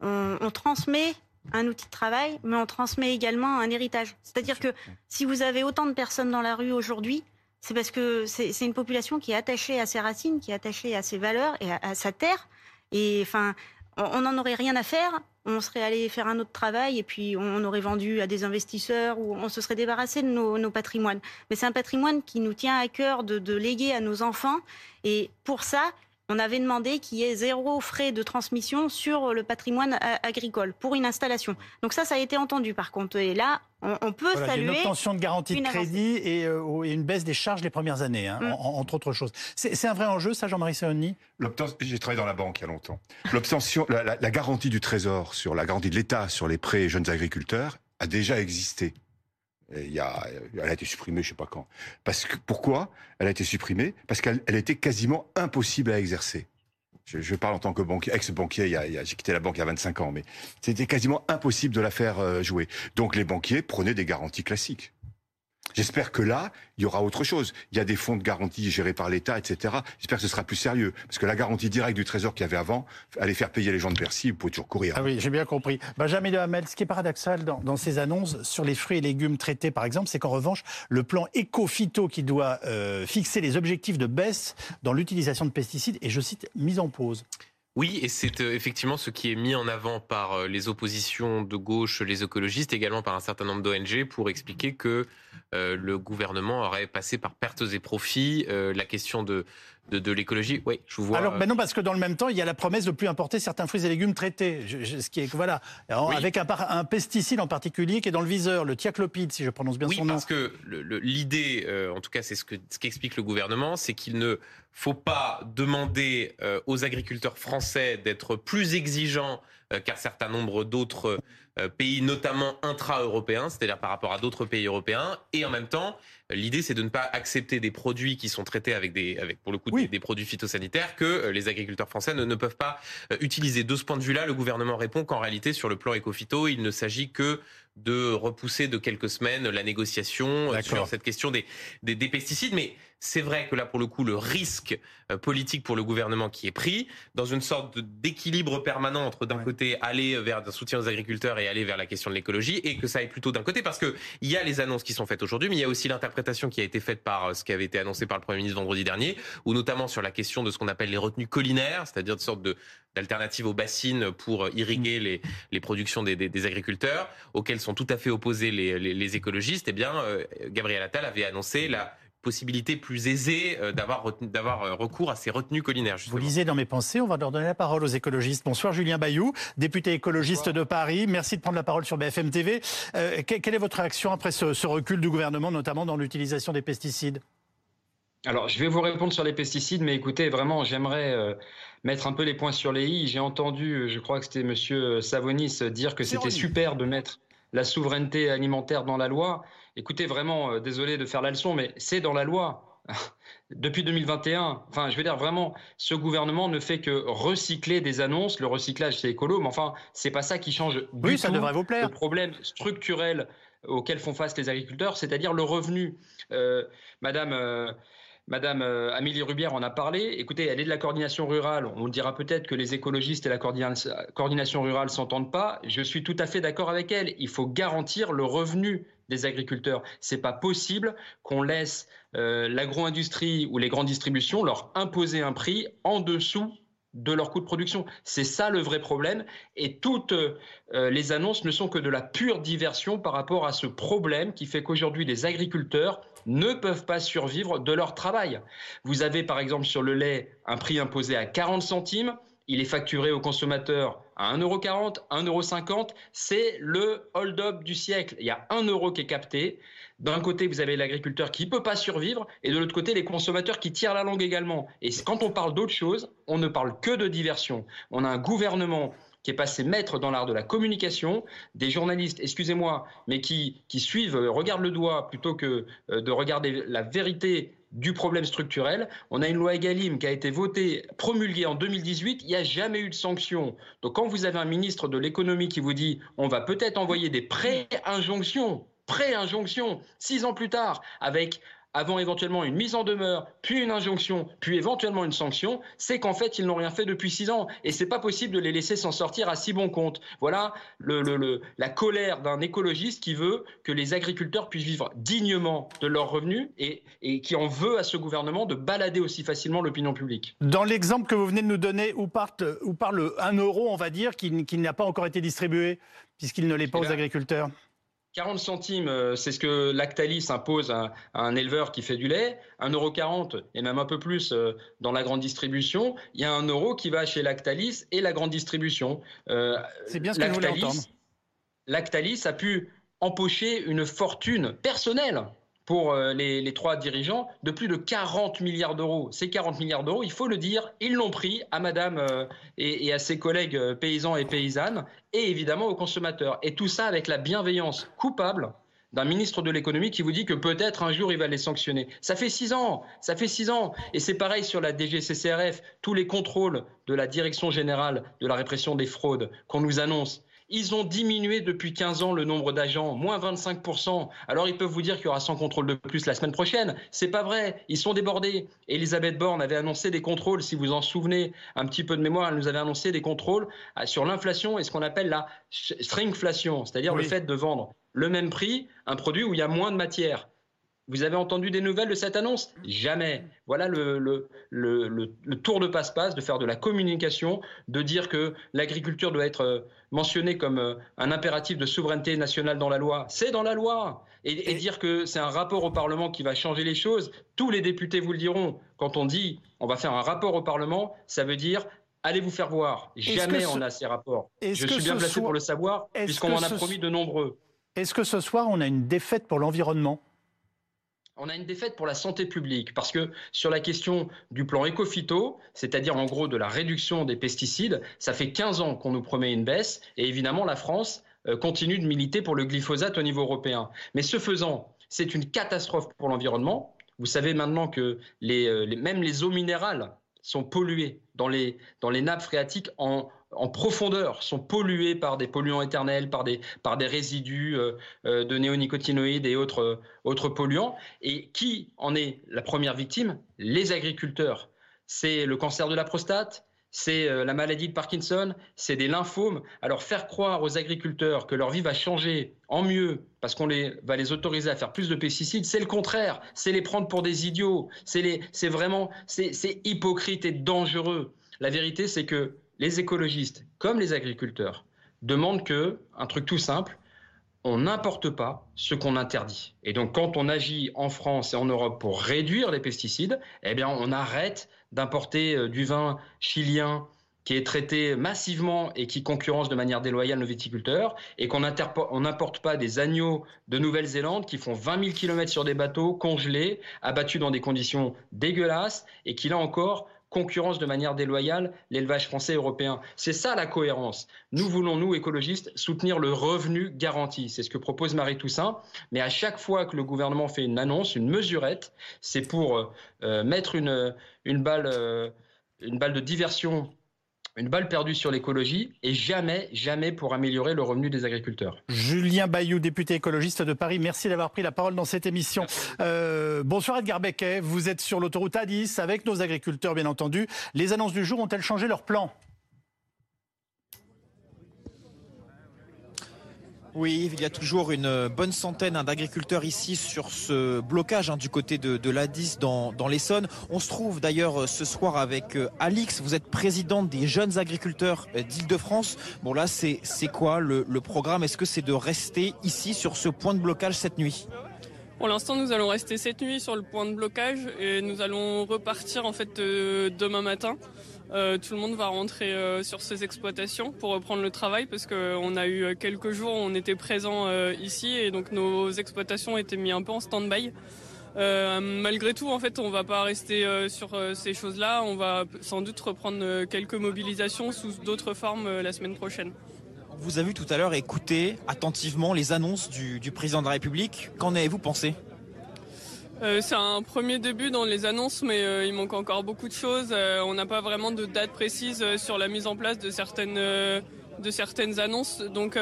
on- on transmet un outil de travail, mais on transmet également un héritage. C'est-à-dire que si vous avez autant de personnes dans la rue aujourd'hui, c'est parce que c'est une population qui est attachée à ses racines, qui est attachée à ses valeurs et à, à sa terre. Et enfin, on n'en aurait rien à faire. On serait allé faire un autre travail et puis on aurait vendu à des investisseurs ou on se serait débarrassé de nos, nos patrimoines. Mais c'est un patrimoine qui nous tient à cœur de, de léguer à nos enfants. Et pour ça, on avait demandé qu'il y ait zéro frais de transmission sur le patrimoine agricole pour une installation. Donc ça, ça a été entendu par contre. Et là, on, on peut Voilà, il y a saluer. une obtention de garantie de crédit et, euh, et une baisse des charges les premières années, hein, Mm. en- entre autres choses. C'est c'est un vrai enjeu, ça, Jean-Marie L'obten- J'ai travaillé dans la banque il y a longtemps. L'obtention, la, la- la garantie du Trésor sur la garantie de l'État sur les prêts jeunes agriculteurs a déjà existé. Il y a, elle a été supprimée, je sais pas quand. Parce que pourquoi Elle a été supprimée? Parce qu'elle elle était quasiment impossible à exercer. Je, parle en tant que banquier, ex-banquier. J'ai quitté la banque il y a 25 ans, mais c'était quasiment impossible de la faire euh, jouer. Donc les banquiers prenaient des garanties classiques. J'espère que là, il y aura autre chose. Il y a des fonds de garantie gérés par l'État, etc. J'espère que ce sera plus sérieux. Parce que la garantie directe du Trésor qu'il y avait avant, allait faire payer les gens de Bercy, vous pouvez toujours courir. Ah oui, j'ai bien compris. Benjamin Hamel, ce qui est paradoxal dans, ces annonces sur les fruits et légumes traités, par exemple, c'est qu'en revanche, le plan éco-phyto qui doit euh, fixer les objectifs de baisse dans l'utilisation de pesticides est, je cite, mis en pause. Oui, et c'est euh, effectivement ce qui est mis en avant par euh, les oppositions de gauche, les écologistes, également par un certain nombre d'ONG, pour expliquer que euh, le gouvernement aurait passé par pertes et profits la question de, de, l'écologie. Oui, je vous vois. Alors, ben non, parce que dans le même temps, il y a la promesse de plus importer certains fruits et légumes traités. ce qui est voilà, avec un, un, pesticide en particulier qui est dans le viseur, le thiaclopide, si je prononce bien son nom. Oui, parce que l'idée, en tout cas, c'est ce que ce qu'explique le gouvernement, c'est qu'il ne faut pas demander euh, aux agriculteurs français d'être plus exigeants euh, qu'un certain nombre d'autres euh, pays, notamment intra-européens, c'est-à-dire par rapport à d'autres pays européens. Et en même temps, l'idée, c'est de ne pas accepter des produits qui sont traités avec des, avec pour le coup, des, produits phytosanitaires que les agriculteurs français ne, ne, peuvent pas utiliser. De ce point de vue-là, le gouvernement répond qu'en réalité, sur le plan éco-phyto, il ne s'agit que de repousser de quelques semaines la négociation sur cette question des, des, des pesticides. Mais c'est vrai que là, pour le coup, le risque euh, politique pour le gouvernement qui est pris, dans une sorte d'équilibre permanent entre d'un côté aller vers un soutien aux agriculteurs et aller vers la question de l'écologie, et que ça aille plutôt d'un côté, parce qu'il y a les annonces qui sont faites aujourd'hui, mais il y a aussi l'interprétation qui a été faite par euh, ce qui avait été annoncé par le Premier ministre vendredi dernier, ou notamment sur la question de ce qu'on appelle les retenues collinaires, c'est-à-dire de sorte de d'alternatives aux bassines pour euh, irriguer les, les productions des, des, agriculteurs, auxquelles sont tout à fait opposés les, les, écologistes, eh bien, Gabriel Attal avait annoncé la, possibilité plus aisée euh, d'avoir d'avoir euh, recours à ces retenues collinaires. Vous lisez dans mes pensées, on va leur donner la parole aux écologistes. Bonsoir Julien Bayou, député écologiste de Paris. Merci de prendre la parole sur BFM TV. Euh, quelle est votre réaction après ce, recul du gouvernement, notamment dans l'utilisation des pesticides? Alors, je vais vous répondre sur les pesticides, mais écoutez, vraiment, j'aimerais mettre un peu les points sur les i. J'ai entendu, je crois que c'était Monsieur Savonis, dire que c'était super de mettre la souveraineté alimentaire dans la loi. Écoutez, vraiment, euh, désolé de faire la leçon, mais c'est dans la loi. Depuis 2021, enfin, je veux dire vraiment, ce gouvernement ne fait que recycler des annonces. Le recyclage, c'est écolo, mais enfin, c'est pas ça qui change du oui, ça devrait vous plaire. le problème structurel auquel font face les agriculteurs, c'est-à-dire le revenu. Euh, madame, euh, Madame euh, Amélie Rubière en a parlé. Écoutez, elle est de la coordination rurale. On dira peut-être que les écologistes et la coordination rurale s'entendent pas. Je suis tout à fait d'accord avec elle. Il faut garantir le revenu des agriculteurs. C'est pas possible qu'on laisse euh, l'agro-industrie ou les grandes distributions leur imposer un prix en dessous de leur coût de production. C'est ça le vrai problème. Et toutes euh, les annonces ne sont que de la pure diversion par rapport à ce problème qui fait qu'aujourd'hui les agriculteurs ne peuvent pas survivre de leur travail. Vous avez par exemple sur le lait un prix imposé à 40 centimes, il est facturé au consommateur à 1,40€, 1,50€, c'est le hold-up du siècle. Il y a 1 euro qui est capté. D'un côté, vous avez l'agriculteur qui ne peut pas survivre, et de l'autre côté, les consommateurs qui tirent la langue également. Et quand on parle d'autre chose, on ne parle que de diversion. On a un gouvernement qui est passé maître dans l'art de la communication, des journalistes, excusez-moi, mais qui, qui suivent, euh, regardent le doigt plutôt que euh, de regarder la vérité du problème structurel. On a une loi Egalim qui a été votée, promulguée en 2018. Il n'y a jamais eu de sanction. Donc quand vous avez un ministre de l'économie qui vous dit on va peut-être envoyer des pré-injonctions, pré-injonctions, six ans plus tard, avec avant éventuellement une mise en demeure, puis une injonction, puis éventuellement une sanction, c'est qu'en fait ils n'ont rien fait depuis six ans et c'est pas possible de les laisser s'en sortir à si bon compte. Voilà le, la colère d'un écologiste qui veut que les agriculteurs puissent vivre dignement de leurs revenus et, et qui en veut à ce gouvernement de balader aussi facilement l'opinion publique. Dans l'exemple que vous venez de nous donner, où, parte, où parle un euro, on va dire, qui, qui n'a pas encore été distribué puisqu'il ne l'est pas aux agriculteurs? 40 centimes, euh, c'est ce que Lactalis impose à, un éleveur qui fait du lait. 1,40€ et même un peu plus euh, dans la grande distribution. Il y a un euro qui va chez Lactalis et la grande distribution. Euh, c'est bien ce que Lactalis, je voulais entendre. Lactalis a pu empocher une fortune personnelle pour euh, les, trois dirigeants de plus de 40 milliards d'euros. Ces 40 milliards d'euros, il faut le dire, ils l'ont pris à madame euh, et, à ses collègues euh, paysans et paysannes et évidemment aux consommateurs. Et tout ça avec la bienveillance coupable d'un ministre de l'économie qui vous dit que peut-être un jour il va les sanctionner. Ça fait six ans, ça fait six ans. Et c'est pareil sur la DGCCRF, tous les contrôles de la Direction générale de la répression des fraudes qu'on nous annonce. Ils ont diminué depuis 15 ans le nombre d'agents, moins 25%. Alors ils peuvent vous dire qu'il y aura 100 contrôles de plus la semaine prochaine. C'est pas vrai. Ils sont débordés. Elisabeth Borne avait annoncé des contrôles, si vous en souvenez un petit peu de mémoire, elle nous avait annoncé des contrôles euh, sur l'inflation et ce qu'on appelle la stringflation, c'est-à-dire le fait de vendre le même prix un produit où il y a moins de matière. Vous avez entendu des nouvelles de cette annonce? Jamais. Voilà le, le, le, le tour de passe-passe de faire de la communication, de dire que l'agriculture doit être euh, mentionnée comme euh, un impératif de souveraineté nationale dans la loi. C'est dans la loi. Et, et dire que c'est un rapport au Parlement qui va changer les choses, tous les députés vous le diront. Quand on dit on va faire un rapport au Parlement, ça veut dire allez vous faire voir? Jamais on a ces rapports. Je suis bien placé pour le savoir, puisqu'on en a promis de nombreux. Est-ce que ce soir, on a une défaite pour l'environnement? On a une défaite pour la santé publique parce que sur la question du plan éco-phyto, c'est-à-dire en gros de la réduction des pesticides, ça fait 15 ans qu'on nous promet une baisse et évidemment la France euh, continue de militer pour le glyphosate au niveau européen. Mais ce faisant, c'est une catastrophe pour l'environnement. Vous savez maintenant que euh, même les eaux minérales sont polluées dans les, nappes phréatiques en, profondeur, sont polluées par des polluants éternels, par des, par des résidus euh, euh, de néonicotinoïdes et euh, autres polluants. Et qui en est la première victime? Les agriculteurs. C'est le cancer de la prostate, c'est la maladie de Parkinson, c'est des lymphomes. Alors faire croire aux agriculteurs que leur vie va changer en mieux parce qu'on les, va les autoriser à faire plus de pesticides, c'est le contraire. C'est les prendre pour des idiots. C'est vraiment, c'est hypocrite et dangereux. La vérité, c'est que les écologistes comme les agriculteurs demandent que, un truc tout simple, on n'importe pas ce qu'on interdit. Et donc, quand on agit en France et en Europe pour réduire les pesticides, eh bien, on arrête d'importer euh, du vin chilien qui est traité massivement et qui concurrence de manière déloyale nos viticulteurs, et qu'on n'importe pas des agneaux de Nouvelle-Zélande qui font 20 000 km sur des bateaux congelés, abattus dans des conditions dégueulasses, et qui, là encore, concurrence de manière déloyale l'élevage français européen. C'est ça la cohérence. Nous voulons, nous, écologistes, soutenir le revenu garanti. C'est ce que propose Marie Toussaint. Mais à chaque fois que le gouvernement fait une annonce, une mesurette, c'est pour euh, mettre une, balle, euh, une balle de diversion une balle perdue sur l'écologie et jamais, jamais pour améliorer le revenu des agriculteurs. Julien Bayou, député écologiste de Paris, merci d'avoir pris la parole dans cette émission. Euh, bonsoir Edgar Becquet, vous êtes sur l'autoroute A10 avec nos agriculteurs bien entendu. Les annonces du jour ont-elles changé leur plan? Oui, il y a toujours une bonne centaine hein, d'agriculteurs ici sur ce blocage hein, du côté de, l'A10 dans, dans l'Essonne. On se trouve d'ailleurs euh, ce soir avec euh, Alix. Vous êtes présidente des jeunes agriculteurs euh, d'Île-de-France. Bon là, c'est quoi le programme? Est-ce que c'est de rester ici sur ce point de blocage cette nuit? Pour l'instant, nous allons rester cette nuit sur le point de blocage et nous allons repartir en fait demain matin. Euh, tout le monde va rentrer euh, sur ses exploitations pour reprendre le travail parce qu'on a eu quelques jours où on était présent euh, ici et donc nos exploitations étaient mis un peu en stand-by. malgré tout, en fait, on va pas rester sur ces choses-là. On va sans doute reprendre quelques mobilisations sous d'autres formes la semaine prochaine. Vous avez tout à l'heure écouté attentivement les annonces du président de la République. Qu'en avez-vous pensé? Euh, c'est un premier début dans les annonces, mais euh, il manque encore beaucoup de choses. Euh, on n'a pas vraiment de date précise sur la mise en place de certaines, annonces. Donc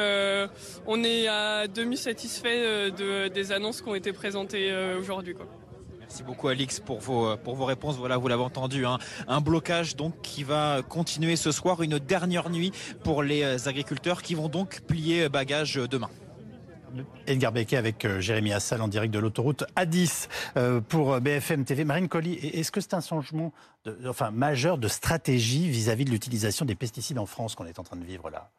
on est à demi satisfait de, des annonces qui ont été présentées aujourd'hui. Merci beaucoup Alix pour vos, pour vos réponses. Voilà, vous l'avez entendu, hein. un blocage donc qui va continuer ce soir, une dernière nuit pour les agriculteurs qui vont donc plier bagage demain. Edgar Becquet avec euh, Jérémy Assal en direct de l'autoroute A10 euh, pour euh, BFM TV. Marine Colli, est-ce que c'est un changement enfin, majeur de stratégie vis-à-vis de l'utilisation des pesticides en France qu'on est en train de vivre là?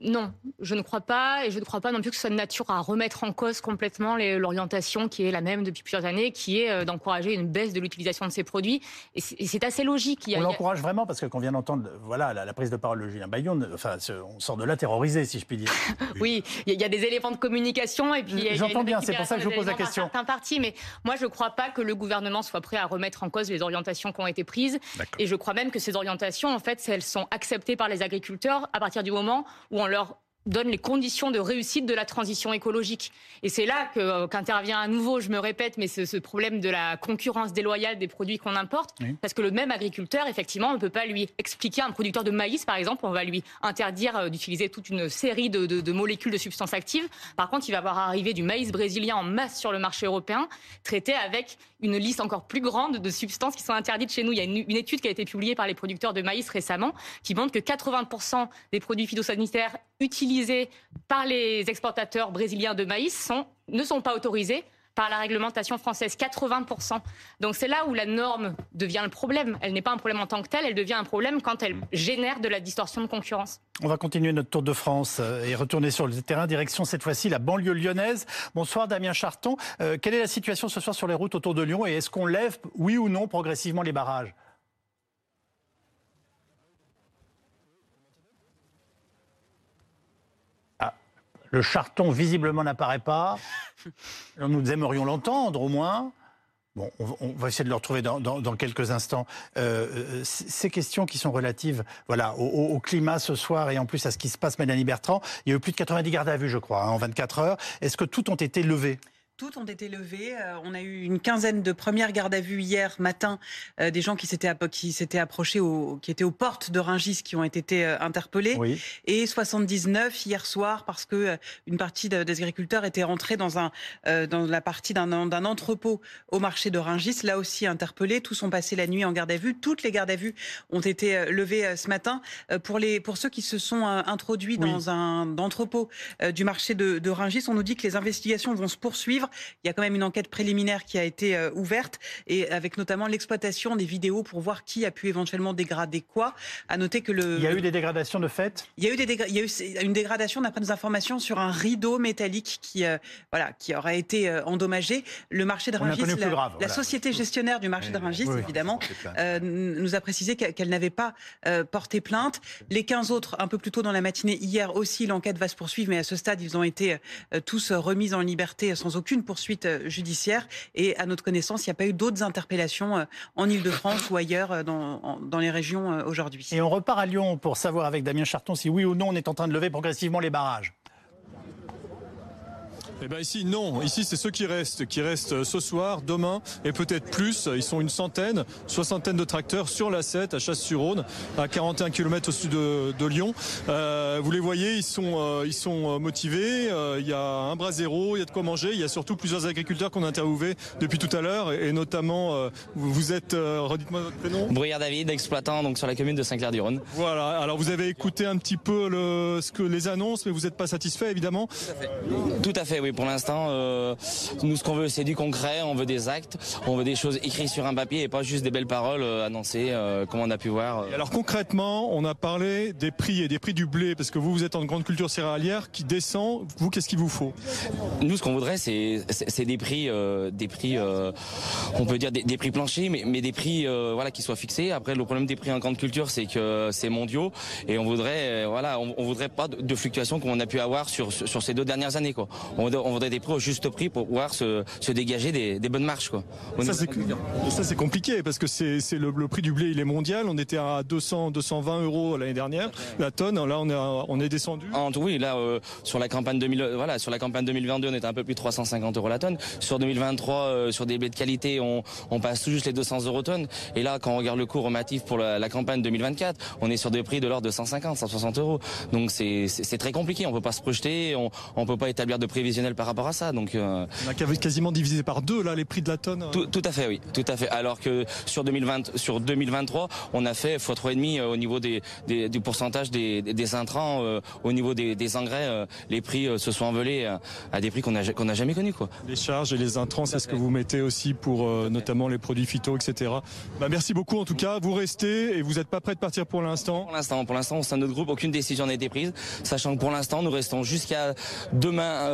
Non, je ne crois pas, et je ne crois pas non plus que ce soit de nature à remettre en cause complètement l'orientation qui est la même depuis plusieurs années, qui est euh, d'encourager une baisse de l'utilisation de ces produits. Et c'est assez logique. on l'encourage vraiment parce qu'on vient d'entendre, voilà, la, prise de parole de Julien Bayon. Enfin, on sort de là terrorisé, si je puis dire. oui, il y, a des éléments de communication et puis. J'entends bien, c'est pour ça que je vous pose la question. Un parti, mais moi, je ne crois pas que le gouvernement soit prêt à remettre en cause les orientations qui ont été prises. Et je crois même que ces orientations, en fait, elles sont acceptées par les agriculteurs à partir du moment où on leur donne les conditions de réussite de la transition écologique. Et c'est là euh, qu'intervient à nouveau, je me répète, mais ce, ce, problème de la concurrence déloyale des produits qu'on importe, parce que le même agriculteur, effectivement, on ne peut pas lui expliquer un producteur de maïs, par exemple, on va lui interdire euh, d'utiliser toute une série de, de, de, molécules de substances actives. Par contre, il va voir arriver du maïs brésilien en masse sur le marché européen, traité avec une liste encore plus grande de substances qui sont interdites chez nous. Il y a une, une étude qui a été publiée par les producteurs de maïs récemment qui montre que 80% des produits phytosanitaires utilisés par les exportateurs brésiliens de maïs ne sont pas autorisés par la réglementation française, 80%. Donc c'est là où la norme devient le problème. Elle n'est pas un problème en tant que tel, elle devient un problème quand elle génère de la distorsion de concurrence. On va continuer notre tour de France euh, et retourner sur le terrain, direction cette fois-ci la banlieue lyonnaise. Bonsoir Damien Charton. Euh, quelle est la situation ce soir sur les routes autour de Lyon et est-ce qu'on lève, oui ou non, progressivement les barrages? Le charton, visiblement, n'apparaît pas. Nous aimerions l'entendre, au moins. Bon, on, va essayer de le retrouver dans, quelques instants. Euh, euh, ces questions qui sont relatives voilà, au, climat ce soir et en plus à ce qui se passe, Mélanie Bertrand, il y a eu plus de 90 gardes à vue, je crois, hein, en 24 heures. Est-ce que tout ont été levés toutes ont été levées. Euh, on a eu une quinzaine de premières gardes à vue hier matin, euh, des gens qui s'étaient qui s'étaient approchés, qui étaient aux portes de Ringis, qui ont été euh, interpellés, et 79 hier soir parce que une partie des agriculteurs étaient rentrés dans un dans la partie d'un entrepôt au marché de Ringis, là aussi interpellés. Tous sont passés la nuit en garde à vue. Toutes les gardes à vue ont été levées ce matin pour les pour ceux qui se sont introduits dans un entrepôt du marché de, de Ringis. On nous dit que les investigations vont se poursuivre il y a quand même une enquête préliminaire qui a été euh, ouverte et avec notamment l'exploitation des vidéos pour voir qui a pu éventuellement dégrader quoi. À noter que le. Il y a eu des dégradations de fait? Il y a eu des il y a eu une dégradation d'après nos informations sur un rideau métallique qui euh, voilà qui aurait été euh, endommagé. Le marché de Rungis, la, la société gestionnaire du marché de Rungis, évidemment, nous a précisé qu'elle n'avait pas porté plainte. Les 15 autres, un peu plus tôt dans la matinée hier aussi, l'enquête va se poursuivre, mais à ce stade, ils ont été tous remis en liberté sans aucune poursuite euh, judiciaire. Et à notre connaissance, il n'y a pas eu d'autres interpellations euh, en Ile-de-France ou ailleurs euh, dans, dans les régions aujourd'hui. Et on repart à Lyon pour savoir avec Damien Charton si oui ou non on est en train de lever progressivement les barrages. Eh bien ici, non. Ici, c'est ceux qui restent, qui restent ce soir, demain et peut-être plus. Ils sont une centaine, soixantaine de tracteurs sur la 7 à Chasse-sur-Rhône, à 41 km au sud de, Lyon. Euh, vous les voyez, ils sont, euh, ils sont euh, motivés. il y a un bras zéro, il y a de quoi manger. Il y a surtout plusieurs agriculteurs qu'on a interviewés depuis tout à l'heure et, notamment, vous êtes, redites-moi votre prénom. Bruyère David, exploitant donc sur la commune de Saint-Clair-du-Rhône. Voilà. Alors vous avez écouté un petit peu le, ce que les annonces, mais vous n'êtes pas satisfait évidemment? Tout à fait. Tout à fait, oui pour l'instant, euh, nous, ce qu'on veut, c'est du concret. On veut des actes. On veut des choses écrites sur un papier et pas juste des belles paroles euh, annoncées, euh, comme on a pu voir. alors concrètement, on a parlé des prix et des prix du blé, parce que vous, vous êtes en grande culture céréalière qui descend. Vous, qu'est-ce qu'il vous faut? Nous, ce qu'on voudrait, c'est des prix, des prix, on peut dire des, prix planchers, mais, mais des prix, voilà, qui soient fixés. Après, le problème des prix en grande culture, c'est que c'est mondiaux et on voudrait, voilà, on, voudrait pas de, fluctuations comme on a pu avoir sur, sur ces deux dernières années, quoi. On, on voudrait des prix au juste prix pour pouvoir se, se dégager des, des, bonnes marches. Quoi, ça, c'est compliqué parce que c'est le, le, prix du blé, il est mondial. On était à 200, 220 euros l'année dernière, la tonne. Là, on est, on est descendu. En, oui, là, euh, sur la campagne 2000, voilà, sur la campagne 2022, on était un peu plus de 350 euros la tonne. Sur 2023, euh, sur des blés de qualité, on, on, passe tout juste les 200 euros tonne. Et là, quand on regarde le coût relatif pour la, la campagne 2024, on est sur des prix de l'ordre de 150, 160 euros. Donc c'est très compliqué. On peut pas se projeter, on, on peut pas établir de par rapport à ça. Donc, euh, on a quasiment divisé par deux là les prix de la tonne. Tout, tout, à fait, oui, tout à fait. Alors que sur 2020, sur 2023, on a fait fois trois et demi euh, au niveau des, des du pourcentage des, des intrants, euh, au niveau des, des engrais, les prix se sont envolés à, des prix qu'on a qu'on a jamais connus quoi. Les charges et les intrants, c'est ce que vous mettez aussi pour notamment les produits phyto, etc. Bah, merci beaucoup en tout cas. Vous restez et vous n'êtes pas prêt de partir pour l'instant. Pour l'instant, pour l'instant, au sein de notre groupe, aucune décision n'a été prise, sachant que pour l'instant, nous restons jusqu'à demain,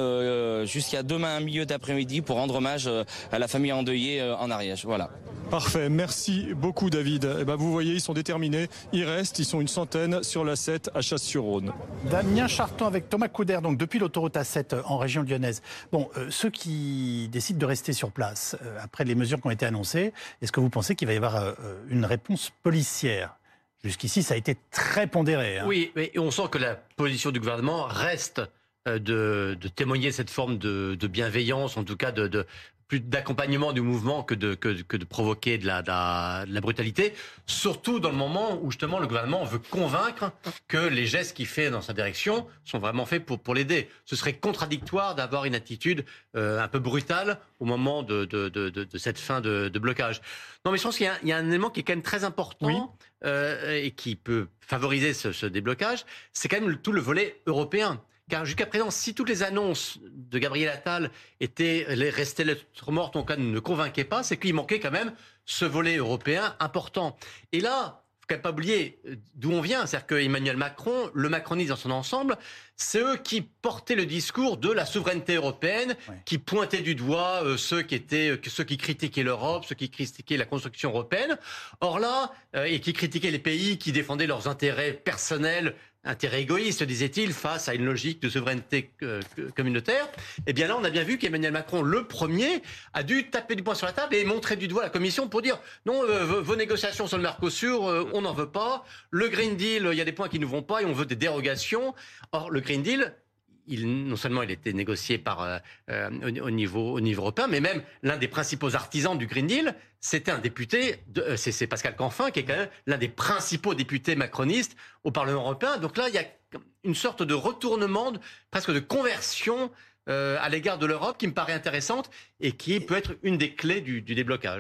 jusqu'à demain milieu d'après-midi pour rendre hommage euh, à la famille endeuillée euh, en Ariège. Voilà. Parfait, merci beaucoup David. Et eh ben, vous voyez, ils sont déterminés, ils restent, ils sont une centaine sur la 7 à Chasse-sur-Rhône. Damien Charton avec Thomas Couder, donc depuis l'autoroute A7 euh, en région lyonnaise. Bon, ceux qui décident de rester sur place, après les mesures qui ont été annoncées, est-ce que vous pensez qu'il va y avoir une réponse policière? Jusqu'ici, ça a été très pondéré. Hein. Oui, mais on sent que la position du gouvernement reste euh, de, de, témoigner cette forme de, de, bienveillance, en tout cas de, de plus d'accompagnement du mouvement que de, que, que de provoquer de la, de la, de, la, brutalité, surtout dans le moment où justement le gouvernement veut convaincre que les gestes qu'il fait dans sa direction sont vraiment faits pour, pour l'aider. Ce serait contradictoire d'avoir une attitude euh, un peu brutale au moment de, de cette fin de, blocage. Non, mais je pense qu'il y, y, a un élément qui est quand même très important euh, et qui peut favoriser ce, ce déblocage, c'est quand même tout le volet européen. Car jusqu'à présent, si toutes les annonces de Gabriel Attal étaient restées lettres mortes, en cas ne convainquaient pas, c'est qu'il manquait quand même ce volet européen important. Et là, faut quand même pas oublier euh, d'où on vient, c'est-à-dire qu'Emmanuel Macron, le macronisme dans son ensemble, c'est eux qui portaient le discours de la souveraineté européenne, qui pointaient du doigt euh, ceux qui étaient, euh, ceux qui critiquaient l'Europe, ceux qui critiquaient la construction européenne. Or là, et qui critiquaient les pays qui défendaient leurs intérêts personnels intérêt égoïste, disait-il, face à une logique de souveraineté euh, communautaire. Eh bien là, on a bien vu qu'Emmanuel Macron, le premier, a dû taper du poing sur la table et montrer du doigt la Commission pour dire non, euh, vos négociations sur le Mercosur, euh, on n'en veut pas. Le Green Deal, il y a des points qui ne vont pas et on veut des dérogations. Or, le Green Deal, non seulement il était négocié par, euh, euh, au, niveau, au niveau européen, mais même l'un des principaux artisans du Green Deal, c'était un député, euh, c'est Pascal Canfin, qui est quand même l'un des principaux députés macronistes au Parlement européen. Donc là, il y a une sorte de retournement, presque de conversion à l'égard de l'Europe qui me paraît intéressante et qui peut être une des clés du déblocage.